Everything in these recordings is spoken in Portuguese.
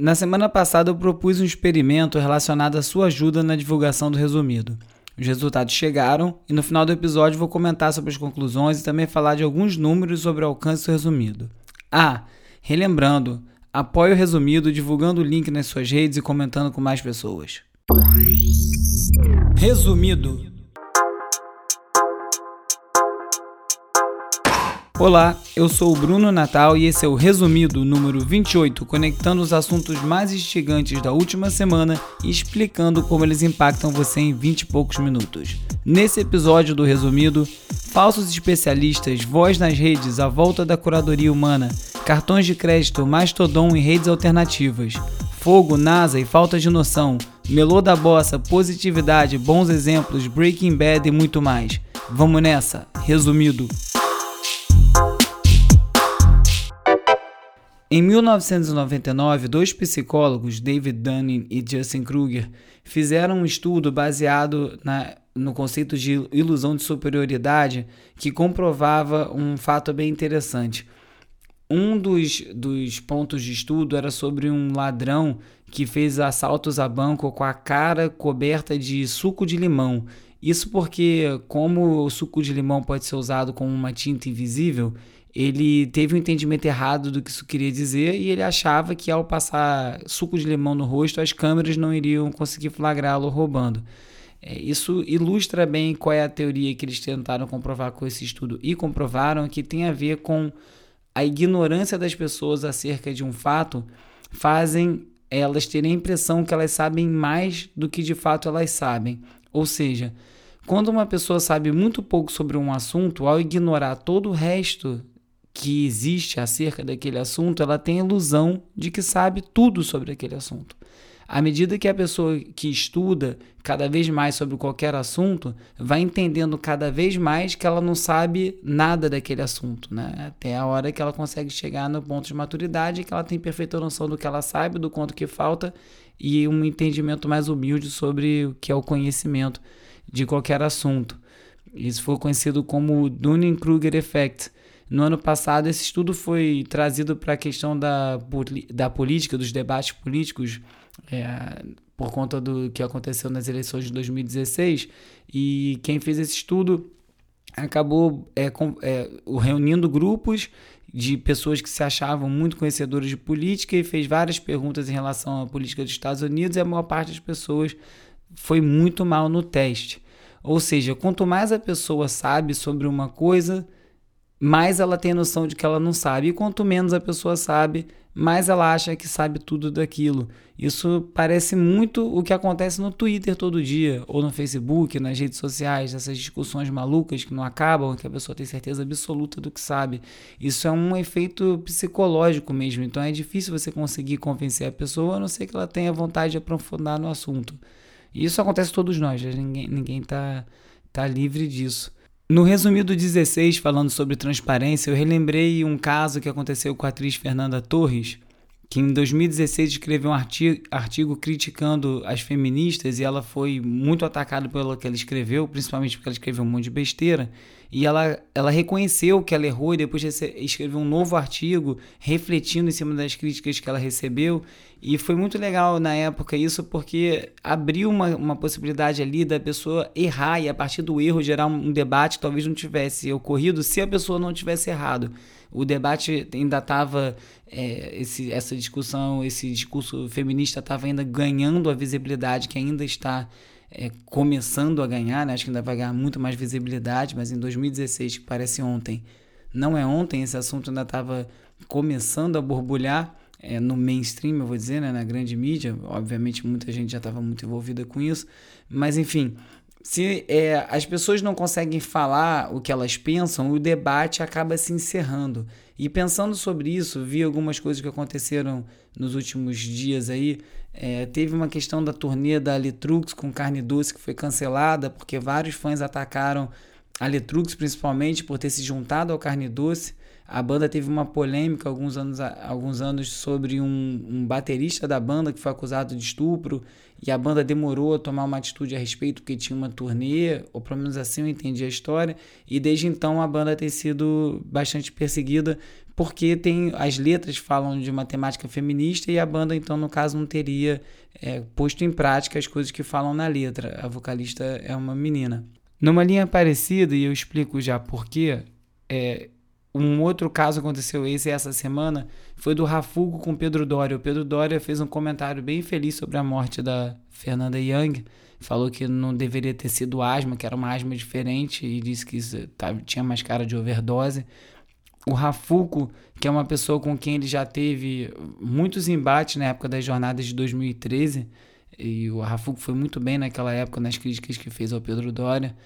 Na semana passada eu propus um experimento relacionado à sua ajuda na divulgação do resumido. Os resultados chegaram e no final do episódio vou comentar sobre as conclusões e também falar de alguns números sobre o alcance do resumido. Ah, relembrando, apoie o resumido divulgando o link nas suas redes e comentando com mais pessoas. Resumido. Olá, eu sou o Bruno Natal e esse é o resumido número 28, conectando os assuntos mais instigantes da última semana e explicando como eles impactam você em 20 e poucos minutos. Nesse episódio do resumido, falsos especialistas, voz nas redes, a volta da curadoria humana, cartões de crédito, mastodon e redes alternativas, fogo, NASA e falta de noção, melô da bossa, positividade, bons exemplos, Breaking Bad e muito mais. Vamos nessa, resumido. Em 1999, dois psicólogos, David Dunning e Justin Kruger, fizeram um estudo baseado na, no conceito de ilusão de superioridade que comprovava um fato bem interessante. Um dos, dos pontos de estudo era sobre um ladrão que fez assaltos a banco com a cara coberta de suco de limão. Isso porque, como o suco de limão pode ser usado como uma tinta invisível, ele teve um entendimento errado do que isso queria dizer e ele achava que ao passar suco de limão no rosto as câmeras não iriam conseguir flagrá-lo roubando. É, isso ilustra bem qual é a teoria que eles tentaram comprovar com esse estudo e comprovaram que tem a ver com a ignorância das pessoas acerca de um fato fazem elas terem a impressão que elas sabem mais do que de fato elas sabem. Ou seja, quando uma pessoa sabe muito pouco sobre um assunto, ao ignorar todo o resto que existe acerca daquele assunto, ela tem a ilusão de que sabe tudo sobre aquele assunto. À medida que a pessoa que estuda cada vez mais sobre qualquer assunto, vai entendendo cada vez mais que ela não sabe nada daquele assunto, né? Até a hora que ela consegue chegar no ponto de maturidade, que ela tem perfeita noção do que ela sabe, do quanto que falta e um entendimento mais humilde sobre o que é o conhecimento de qualquer assunto. Isso foi conhecido como Dunning-Kruger Effect no ano passado, esse estudo foi trazido para a questão da, da política, dos debates políticos, é, por conta do que aconteceu nas eleições de 2016. E quem fez esse estudo acabou é, com, é, reunindo grupos de pessoas que se achavam muito conhecedores de política e fez várias perguntas em relação à política dos Estados Unidos e a maior parte das pessoas foi muito mal no teste. Ou seja, quanto mais a pessoa sabe sobre uma coisa, mais ela tem noção de que ela não sabe. E quanto menos a pessoa sabe, mais ela acha que sabe tudo daquilo. Isso parece muito o que acontece no Twitter todo dia, ou no Facebook, nas redes sociais, essas discussões malucas que não acabam, que a pessoa tem certeza absoluta do que sabe. Isso é um efeito psicológico mesmo, então é difícil você conseguir convencer a pessoa, a não ser que ela tenha vontade de aprofundar no assunto. E isso acontece todos nós, né? ninguém, ninguém tá, tá livre disso. No resumido 16, falando sobre transparência, eu relembrei um caso que aconteceu com a atriz Fernanda Torres, que em 2016 escreveu um artigo, artigo, criticando as feministas e ela foi muito atacada pelo que ela escreveu, principalmente porque ela escreveu um monte de besteira. E ela, ela reconheceu que ela errou e depois escreveu um novo artigo refletindo em cima das críticas que ela recebeu. E foi muito legal na época isso porque abriu uma, uma possibilidade ali da pessoa errar e a partir do erro gerar um, debate que talvez não tivesse ocorrido se a pessoa não tivesse errado. O debate ainda estava, é, essa discussão, esse discurso feminista estava ainda ganhando a visibilidade que ainda está é, começando a ganhar, né? acho que ainda vai ganhar muito mais visibilidade, mas em 2016, que parece ontem, não é ontem, esse assunto ainda estava começando a borbulhar é, no mainstream, eu vou dizer, né? na grande mídia. Obviamente, muita gente já estava muito envolvida com isso, mas enfim. Se é, as pessoas não conseguem falar o que elas pensam, o debate acaba se encerrando. E pensando sobre isso, vi algumas coisas que aconteceram nos últimos dias aí. É, teve uma questão da turnê da Letrux com carne doce que foi cancelada, porque vários fãs atacaram a Letrux, principalmente por ter se juntado ao carne doce. A banda teve uma polêmica alguns anos, alguns anos sobre um, um, baterista da banda que foi acusado de estupro e a banda demorou a tomar uma atitude a respeito porque tinha uma turnê, ou pelo menos assim eu entendi a história. E desde então a banda tem sido bastante perseguida porque tem as letras falam de uma temática feminista e a banda, então, no caso, não teria é, posto em prática as coisas que falam na letra. A vocalista é uma menina. Numa linha parecida, e eu explico já por quê, é, um outro caso aconteceu esse essa semana, foi do Rafugo com Pedro Doria. O Pedro Doria fez um comentário bem feliz sobre a morte da Fernanda Young, falou que não deveria ter sido asma, que era uma asma diferente e disse que tinha mais cara de overdose. O Rafuco, que é uma pessoa com quem ele já teve muitos embates na época das jornadas de 2013, e o Rafuco foi muito bem naquela época nas críticas que fez ao Pedro Doria.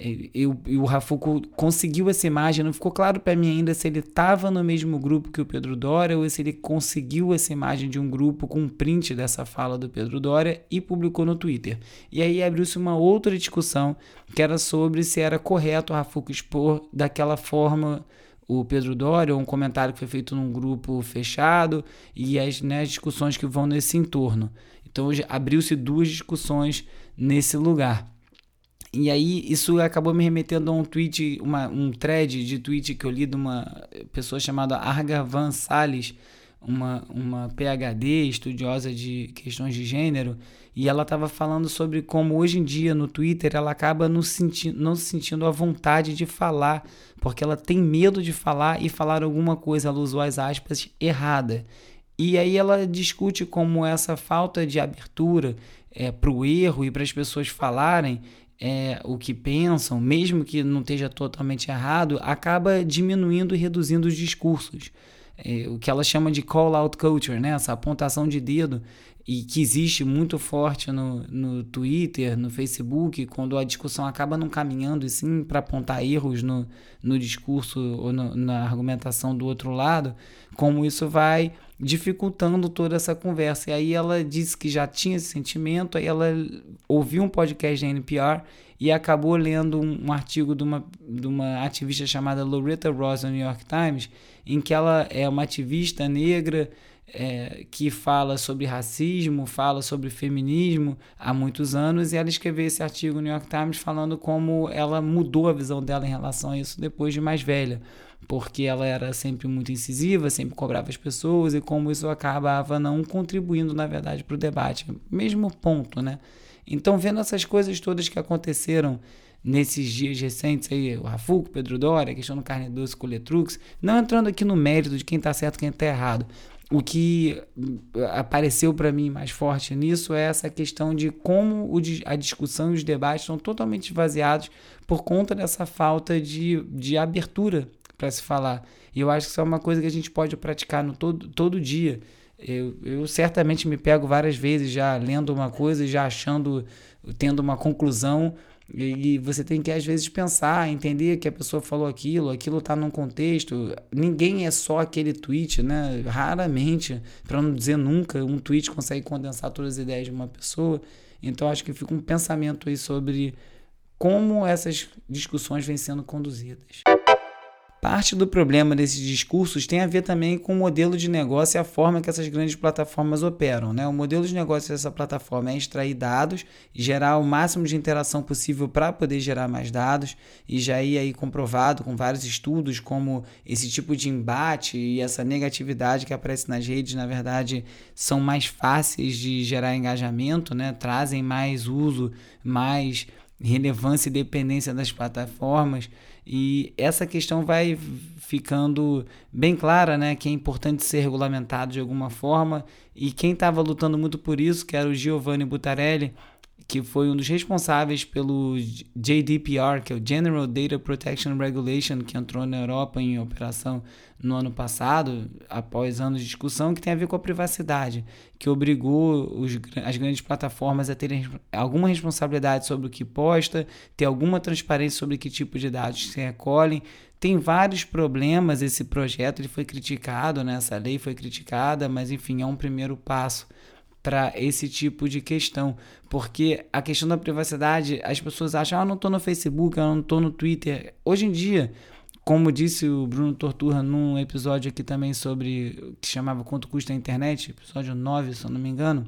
E, e, e o Rafuco conseguiu essa imagem, não ficou claro para mim ainda se ele estava no mesmo grupo que o Pedro Doria ou se ele conseguiu essa imagem de um grupo com um print dessa fala do Pedro Doria e publicou no Twitter. E aí abriu-se uma outra discussão que era sobre se era correto o Rafuco expor daquela forma o Pedro Doria, ou um comentário que foi feito num grupo fechado e as, né, discussões que vão nesse entorno. Então abriu-se duas discussões nesse lugar. E aí isso acabou me remetendo a um tweet, uma, um thread de tweet que eu li de uma pessoa chamada Argavan Salles, uma, uma PhD, estudiosa de questões de gênero, e ela estava falando sobre como hoje em dia no Twitter ela acaba não, senti não se sentindo à vontade de falar, porque ela tem medo de falar e falar alguma coisa, ela usou as aspas errada. E aí ela discute como essa falta de abertura é, para o erro e para as pessoas falarem é, o que pensam, mesmo que não esteja totalmente errado, acaba diminuindo e reduzindo os discursos. É, o que ela chama de call-out culture, né? essa apontação de dedo, e que existe muito forte no, no Twitter, no Facebook, quando a discussão acaba não caminhando e sim para apontar erros no, no discurso ou no, na argumentação do outro lado, como isso vai dificultando toda essa conversa. E aí ela disse que já tinha esse sentimento, aí ela ouviu um podcast da NPR e acabou lendo um, um artigo de uma, de uma ativista chamada Loretta Ross no New York Times, em que ela é uma ativista negra é, que fala sobre racismo, fala sobre feminismo há muitos anos, e ela escreveu esse artigo no New York Times falando como ela mudou a visão dela em relação a isso depois de mais velha porque ela era sempre muito incisiva, sempre cobrava as pessoas e como isso acabava não contribuindo, na verdade, para o debate. Mesmo ponto, né? Então, vendo essas coisas todas que aconteceram nesses dias recentes aí, o Rafuco, Pedro Dória, a questão do carne doce com o Letrux, não entrando aqui no mérito de quem está certo e quem está errado. O que apareceu para mim mais forte nisso é essa questão de como a discussão e os debates estão totalmente esvaziados por conta dessa falta de, de abertura para se falar. E eu acho que isso é uma coisa que a gente pode praticar no todo, todo dia. Eu, eu certamente me pego várias vezes já lendo uma coisa e já achando, tendo uma conclusão. E você tem que, às vezes, pensar, entender que a pessoa falou aquilo, aquilo está num contexto. Ninguém é só aquele tweet, né? Raramente, para não dizer nunca, um tweet consegue condensar todas as ideias de uma pessoa. Então, acho que fica um pensamento aí sobre como essas discussões vêm sendo conduzidas. Parte do problema desses discursos tem a ver também com o modelo de negócio e a forma que essas grandes plataformas operam. Né? O modelo de negócio dessa plataforma é extrair dados, gerar o máximo de interação possível para poder gerar mais dados, e já é aí comprovado com vários estudos como esse tipo de embate e essa negatividade que aparece nas redes, na verdade, são mais fáceis de gerar engajamento, né? trazem mais uso, mais relevância e dependência das plataformas. E essa questão vai ficando bem clara, né? Que é importante ser regulamentado de alguma forma. E quem estava lutando muito por isso, que era o Giovanni Buttarelli, que foi um dos responsáveis pelo JDPR, que é o General Data Protection Regulation, que entrou na Europa em operação no ano passado, após anos de discussão, que tem a ver com a privacidade, que obrigou os, as grandes plataformas a terem alguma responsabilidade sobre o que posta, ter alguma transparência sobre que tipo de dados se recolhem. Tem vários problemas esse projeto, ele foi criticado, né? essa lei foi criticada, mas enfim, é um primeiro passo para esse tipo de questão, porque a questão da privacidade, as pessoas acham, ah, não estou no Facebook, eu não estou no Twitter. Hoje em dia, como disse o Bruno Torturra num episódio aqui também sobre que chamava Quanto Custa a Internet, episódio 9, se eu não me engano,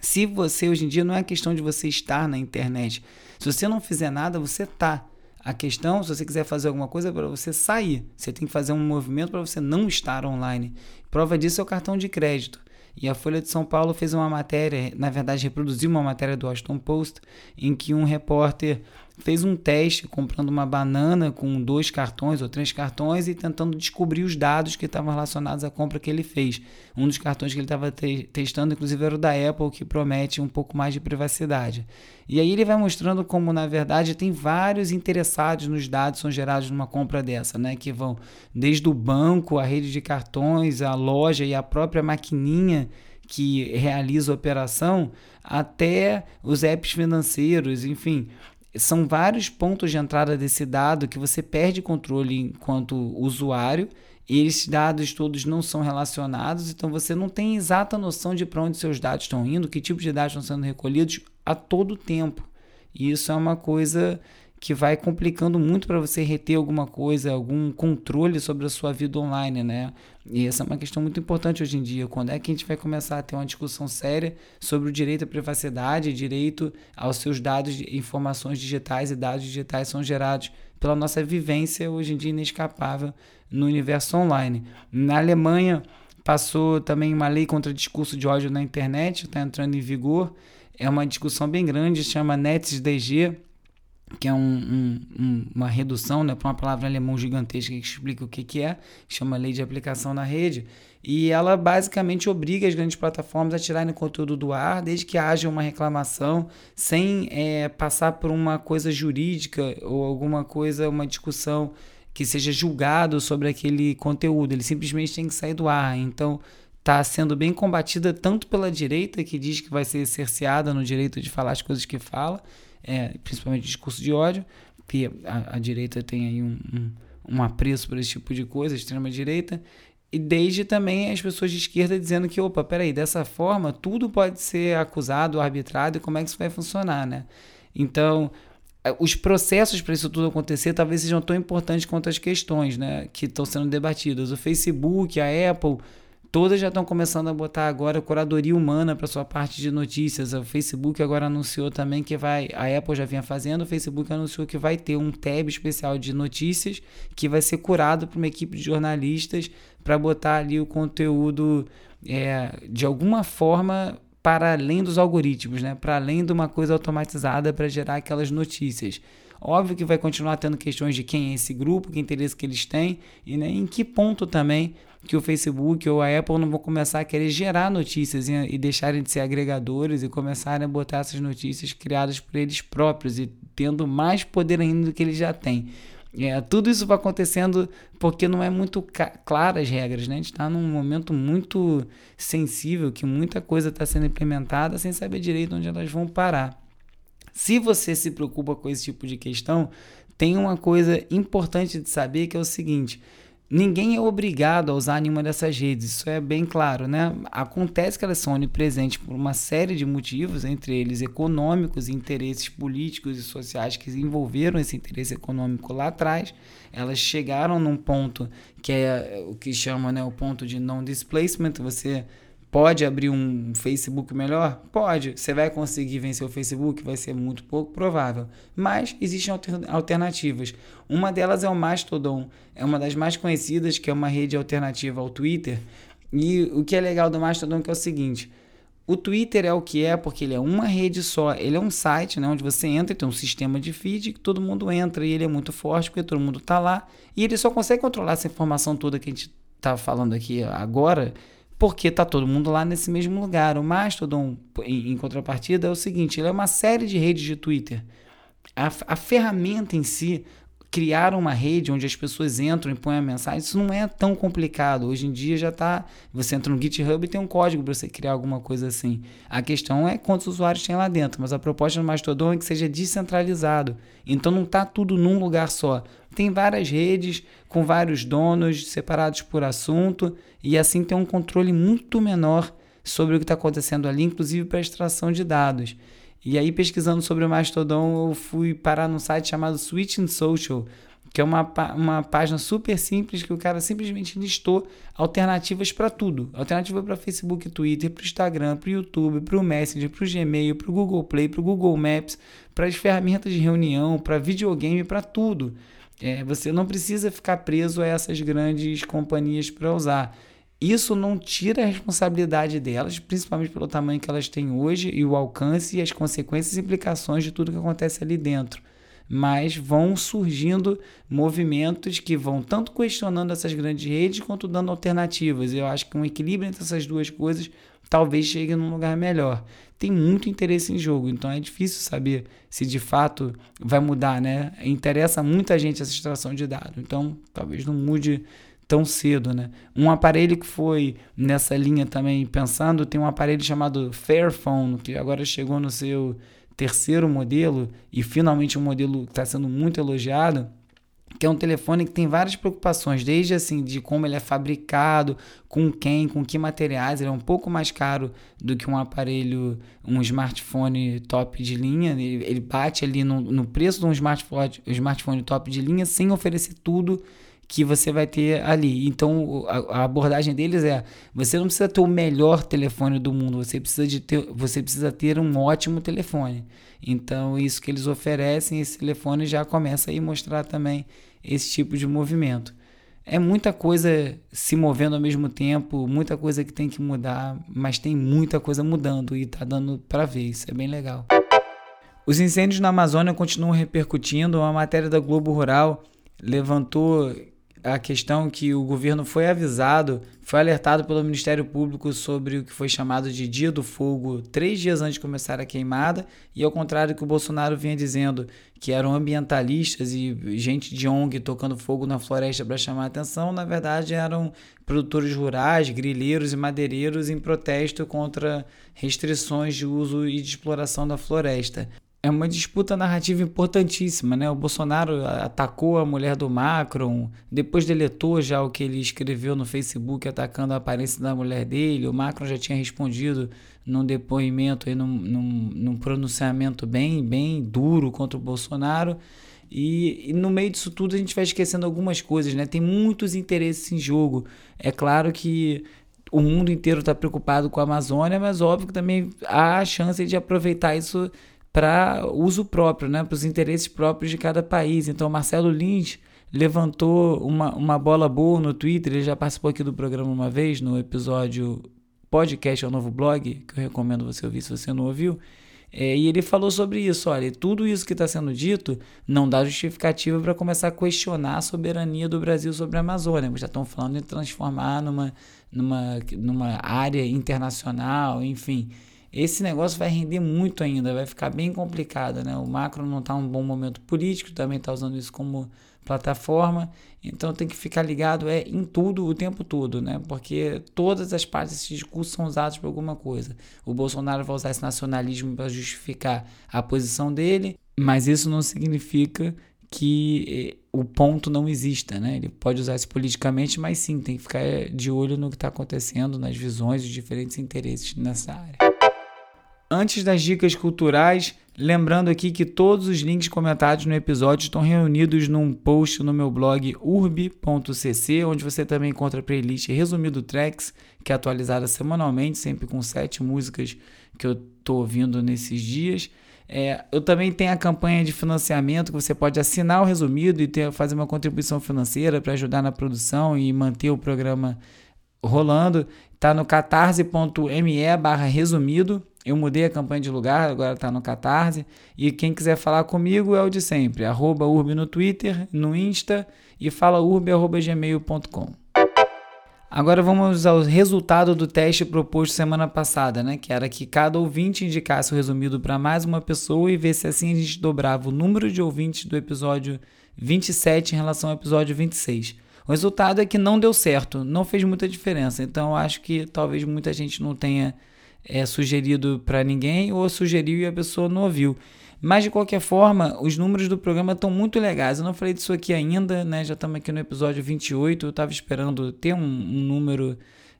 se você hoje em dia não é questão de você estar na internet, se você não fizer nada, você tá. A questão, se você quiser fazer alguma coisa, é para você sair. Você tem que fazer um movimento para você não estar online. Prova disso é o cartão de crédito. E a Folha de São Paulo fez uma matéria, na verdade, reproduziu uma matéria do Washington Post, em que um repórter fez um teste comprando uma banana com dois cartões ou três cartões e tentando descobrir os dados que estavam relacionados à compra que ele fez. Um dos cartões que ele estava te testando, inclusive, era o da Apple, que promete um pouco mais de privacidade. E aí ele vai mostrando como, na verdade, tem vários interessados nos dados que são gerados numa compra dessa, né? Que vão desde o banco, a rede de cartões, a loja e a própria maquininha que realiza a operação, até os apps financeiros, enfim são vários pontos de entrada desse dado que você perde controle enquanto usuário e esses dados todos não são relacionados, então você não tem exata noção de para onde seus dados estão indo, que tipo de dados estão sendo recolhidos a todo tempo. E isso é uma coisa que vai complicando muito para você reter alguma coisa, algum controle sobre a sua vida online, né? E essa é uma questão muito importante hoje em dia. Quando é que a gente vai começar a ter uma discussão séria sobre o direito à privacidade, direito aos seus dados, informações digitais e dados digitais são gerados pela nossa vivência hoje em dia inescapável no universo online. Na Alemanha passou também uma lei contra discurso de ódio na internet, está entrando em vigor. É uma discussão bem grande, chama NetzDG que é um, um, um, uma redução né, para uma palavra alemão gigantesca que explica o que, que é, que chama Lei de Aplicação na Rede, e ela basicamente obriga as grandes plataformas a tirarem conteúdo do ar desde que haja uma reclamação, sem é, passar por uma coisa jurídica ou alguma coisa, uma discussão que seja julgado sobre aquele conteúdo, ele simplesmente tem que sair do ar. Então, está sendo bem combatida tanto pela direita, que diz que vai ser cerceada no direito de falar as coisas que fala, é, principalmente discurso de ódio, que a, a direita tem aí um, um, um apreço por esse tipo de coisa, extrema-direita, e desde também as pessoas de esquerda dizendo que, opa, peraí, dessa forma tudo pode ser acusado, arbitrado, e como é que isso vai funcionar, né? Então, é, os processos para isso tudo acontecer talvez sejam tão importantes quanto as questões né, que estão sendo debatidas. O Facebook, a Apple Todas já estão começando a botar agora curadoria humana para sua parte de notícias. O Facebook agora anunciou também que vai. A Apple já vinha fazendo, o Facebook anunciou que vai ter um tab especial de notícias que vai ser curado por uma equipe de jornalistas para botar ali o conteúdo é, de alguma forma para além dos algoritmos, né? para além de uma coisa automatizada para gerar aquelas notícias. Óbvio que vai continuar tendo questões de quem é esse grupo, que interesse que eles têm e né, em que ponto também que o Facebook ou a Apple não vão começar a querer gerar notícias e, e deixarem de ser agregadores e começarem a botar essas notícias criadas por eles próprios e tendo mais poder ainda do que eles já têm. É, tudo isso vai acontecendo porque não é muito claras as regras, né? A gente está num momento muito sensível que muita coisa está sendo implementada sem saber direito onde elas vão parar. Se você se preocupa com esse tipo de questão, tem uma coisa importante de saber que é o seguinte: ninguém é obrigado a usar nenhuma dessas redes, isso é bem claro, né? Acontece que elas são onipresentes por uma série de motivos, entre eles econômicos, interesses políticos e sociais que envolveram esse interesse econômico lá atrás. Elas chegaram num ponto que é o que chama né, o ponto de non-displacement, você Pode abrir um Facebook melhor? Pode. Você vai conseguir vencer o Facebook? Vai ser muito pouco provável. Mas existem alternativas. Uma delas é o Mastodon. É uma das mais conhecidas, que é uma rede alternativa ao Twitter. E o que é legal do Mastodon é, é o seguinte: o Twitter é o que é porque ele é uma rede só. Ele é um site né, onde você entra tem um sistema de feed que todo mundo entra e ele é muito forte porque todo mundo está lá. E ele só consegue controlar essa informação toda que a gente está falando aqui agora porque está todo mundo lá nesse mesmo lugar. O Mastodon, em, em, contrapartida, é o seguinte: ele é uma série de redes de Twitter. A, a ferramenta em si, criar uma rede onde as pessoas entram e põem a mensagem, isso não é tão complicado. Hoje em dia já está. Você entra no GitHub e tem um código para você criar alguma coisa assim. A questão é quantos usuários tem lá dentro, mas a proposta do Mastodon é que seja descentralizado. Então não está tudo num lugar só. Tem várias redes com vários donos separados por assunto e assim tem um controle muito menor sobre o que está acontecendo ali, inclusive para extração de dados. E aí, pesquisando sobre o Mastodon, eu fui parar num site chamado Switching Social, que é uma, uma página super simples que o cara simplesmente listou alternativas para tudo. Alternativa para Facebook, Twitter, para Instagram, para YouTube, para o Messenger, para o Gmail, para o Google Play, para o Google Maps, para as ferramentas de reunião, para videogame, para tudo. É, você não precisa ficar preso a essas grandes companhias para usar. Isso não tira a responsabilidade delas, principalmente pelo tamanho que elas têm hoje e o alcance e as consequências e implicações de tudo que acontece ali dentro mas vão surgindo movimentos que vão tanto questionando essas grandes redes quanto dando alternativas. Eu acho que um equilíbrio entre essas duas coisas talvez chegue num lugar melhor. Tem muito interesse em jogo, então é difícil saber se de fato vai mudar, né? Interessa muita gente essa extração de dados, então talvez não mude tão cedo, né? Um aparelho que foi nessa linha também pensando, tem um aparelho chamado Fairphone, que agora chegou no seu terceiro modelo, e finalmente um modelo que está sendo muito elogiado, que é um telefone que tem várias preocupações, desde assim de como ele é fabricado, com quem, com que materiais, ele é um pouco mais caro do que um aparelho, um smartphone top de linha, ele, bate ali no, no preço de um smartphone, um smartphone top de linha sem oferecer tudo que você vai ter ali. Então a, a, abordagem deles é: você não precisa ter o melhor telefone do mundo, você precisa de ter, você precisa ter um ótimo telefone. Então isso que eles oferecem, esse telefone já começa a mostrar também esse tipo de movimento. É muita coisa se movendo ao mesmo tempo, muita coisa que tem que mudar, mas tem muita coisa mudando e tá dando para ver, isso é bem legal. Os incêndios na Amazônia continuam repercutindo. Uma matéria da Globo Rural levantou a questão que o governo foi avisado, foi alertado pelo Ministério Público sobre o que foi chamado de Dia do Fogo três dias antes de começar a queimada, e ao contrário que o Bolsonaro vinha dizendo que eram ambientalistas e gente de ONG tocando fogo na floresta para chamar a atenção, na verdade eram produtores rurais, grileiros e madeireiros em protesto contra restrições de uso e de exploração da floresta é uma disputa narrativa importantíssima, né? O Bolsonaro atacou a mulher do Macron, depois deletou já o que ele escreveu no Facebook atacando a aparência da mulher dele. O Macron já tinha respondido num depoimento, aí, num, num, num pronunciamento bem, bem duro contra o Bolsonaro. E, e, no meio disso tudo a gente vai esquecendo algumas coisas, né? Tem muitos interesses em jogo. É claro que o mundo inteiro está preocupado com a Amazônia, mas óbvio que também há a chance de aproveitar isso para uso próprio, né, para os interesses próprios de cada país. Então, Marcelo Lins levantou uma, uma bola boa no Twitter, ele já participou aqui do programa uma vez, no episódio podcast ao novo blog, que eu recomendo você ouvir se você não ouviu. É, e ele falou sobre isso. Olha, tudo isso que está sendo dito não dá justificativa para começar a questionar a soberania do Brasil sobre a Amazônia. Já estão falando de transformar numa, numa, numa área internacional, enfim esse negócio vai render muito ainda, vai ficar bem complicado, né? O macro não está um bom momento político, também está usando isso como plataforma, então tem que ficar ligado é em tudo o tempo todo, né? Porque todas as partes desse discurso são usadas para alguma coisa. O Bolsonaro vai usar esse nacionalismo para justificar a posição dele, mas isso não significa que eh, o ponto não exista, né? Ele pode usar isso politicamente, mas sim, tem que ficar de olho no que está acontecendo, nas visões, os diferentes interesses nessa área. Antes das dicas culturais, lembrando aqui que todos os links comentados no episódio estão reunidos num post no meu blog urb.cc, onde você também encontra a playlist Resumido Tracks, que é atualizada semanalmente, sempre com sete músicas que eu estou ouvindo nesses dias. É, eu também tenho a campanha de financiamento que você pode assinar o resumido e ter, fazer uma contribuição financeira para ajudar na produção e manter o programa rolando. Está no catarse.me resumido. Eu mudei a campanha de lugar, agora está no Catarse. E quem quiser falar comigo é o de sempre, arroba no Twitter, no Insta e falaurb.gmail.com. Agora vamos ao resultado do teste proposto semana passada, né? Que era que cada ouvinte indicasse o resumido para mais uma pessoa e ver se assim a gente dobrava o número de ouvintes do episódio 27 em relação ao episódio 26. O resultado é que não deu certo, não fez muita diferença. Então acho que talvez muita gente não tenha é, sugerido para ninguém ou sugeriu e a pessoa não ouviu. Mas de qualquer forma, os números do programa estão muito legais. Eu não falei disso aqui ainda, né? Já estamos aqui no episódio 28. Eu estava esperando ter um, um, número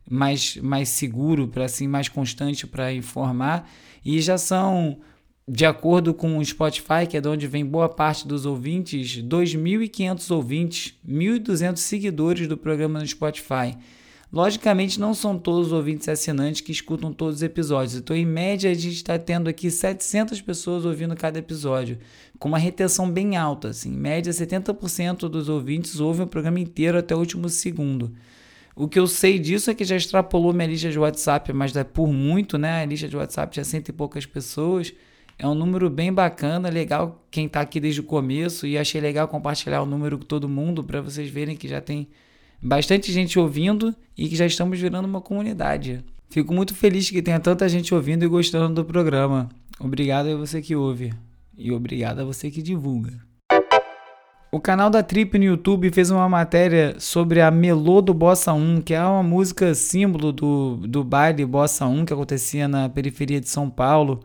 mais, mais seguro, para assim, mais constante para informar. E já são de acordo com o Spotify, que é de onde vem boa parte dos ouvintes, 2.500 ouvintes, 1.200 seguidores do programa no Spotify. Logicamente, não são todos os ouvintes assinantes que escutam todos os episódios. Então, em média, a gente está tendo aqui 700 pessoas ouvindo cada episódio, com uma retenção bem alta. Assim. Em média, 70% dos ouvintes ouvem o programa inteiro até o último segundo. O que eu sei disso é que já extrapolou minha lista de WhatsApp, mas é por muito, né? A lista de WhatsApp tinha cento e poucas pessoas. É um número bem bacana, legal quem está aqui desde o começo e achei legal compartilhar o número com todo mundo para vocês verem que já tem bastante gente ouvindo e que já estamos virando uma comunidade. Fico muito feliz que tenha tanta gente ouvindo e gostando do programa. Obrigado a você que ouve e obrigado a você que divulga. O canal da Trip no YouTube fez uma matéria sobre a Melô do Bossa 1, que é uma música símbolo do, do baile Bossa 1 que acontecia na periferia de São Paulo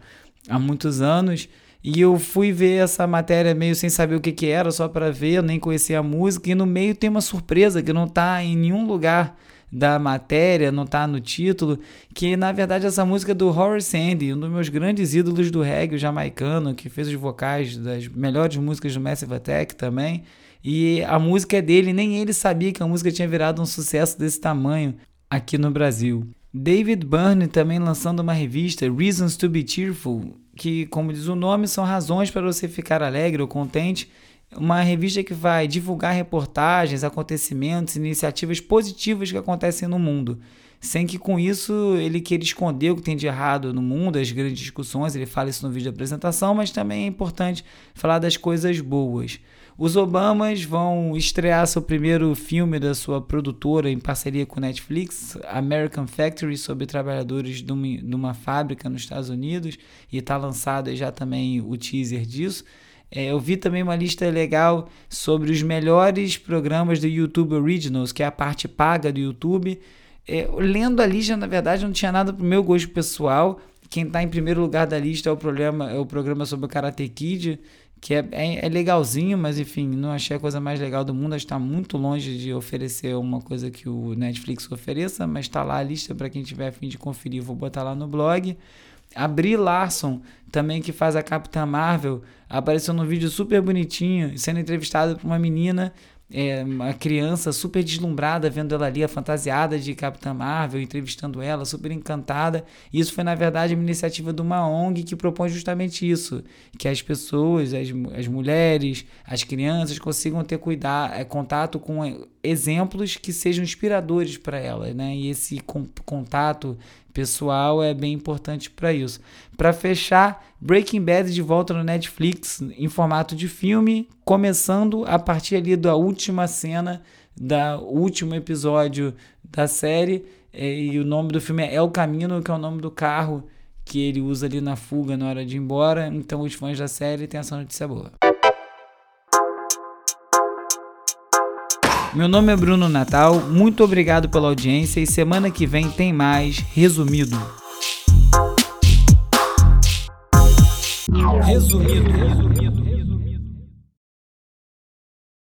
há muitos anos. E eu fui ver essa matéria meio sem saber o que, que era, só para ver, eu nem conhecia a música. E no meio tem uma surpresa que não está em nenhum lugar da matéria, não está no título, que na verdade essa música é do Horace Andy, um dos meus grandes ídolos do reggae jamaicano, que fez os vocais das melhores músicas do Massive Attack também. E a música é dele, nem ele sabia que a música tinha virado um sucesso desse tamanho aqui no Brasil. David Byrne também lançando uma revista, Reasons to Be Cheerful, que, como diz o nome, são razões para você ficar alegre ou contente. Uma revista que vai divulgar reportagens, acontecimentos, iniciativas positivas que acontecem no mundo, sem que com isso ele queira esconder o que tem de errado no mundo, as grandes discussões. Ele fala isso no vídeo de apresentação, mas também é importante falar das coisas boas. Os Obamas vão estrear seu primeiro filme da sua produtora em parceria com Netflix, American Factory, sobre trabalhadores de uma, de uma fábrica nos Estados Unidos, e está lançado já também o teaser disso. É, eu vi também uma lista legal sobre os melhores programas do YouTube Originals, que é a parte paga do YouTube. É, lendo a lista, na verdade, não tinha nada para o meu gosto pessoal. Quem está em primeiro lugar da lista é o, programa, é o programa sobre o Karate Kid que é, é, é, legalzinho, mas enfim, não achei a coisa mais legal do mundo. Está muito longe de oferecer uma coisa que o Netflix ofereça, mas está lá a lista para quem tiver a fim de conferir. Vou botar lá no blog. A Brie Larson, também que faz a Capitã Marvel, apareceu num vídeo super bonitinho, sendo entrevistada por uma menina é, uma criança super deslumbrada vendo ela ali, fantasiada de Capitã Marvel, entrevistando ela, super encantada. Isso foi, na verdade, uma iniciativa de uma ONG que propõe justamente isso: que as pessoas, as, as mulheres, as crianças consigam ter cuidar, é, contato com exemplos que sejam inspiradores para elas, né? E esse contato pessoal é bem importante para isso. Para fechar, Breaking Bad de volta no Netflix em formato de filme, começando a partir ali da última cena da último episódio da série. É, e o nome do filme é El Camino, que é o nome do carro que ele usa ali na fuga na hora de ir embora. Então os fãs da série têm essa notícia boa. Meu nome é Bruno Natal, muito obrigado pela audiência e semana que vem tem mais Resumido. Resumido. resumido.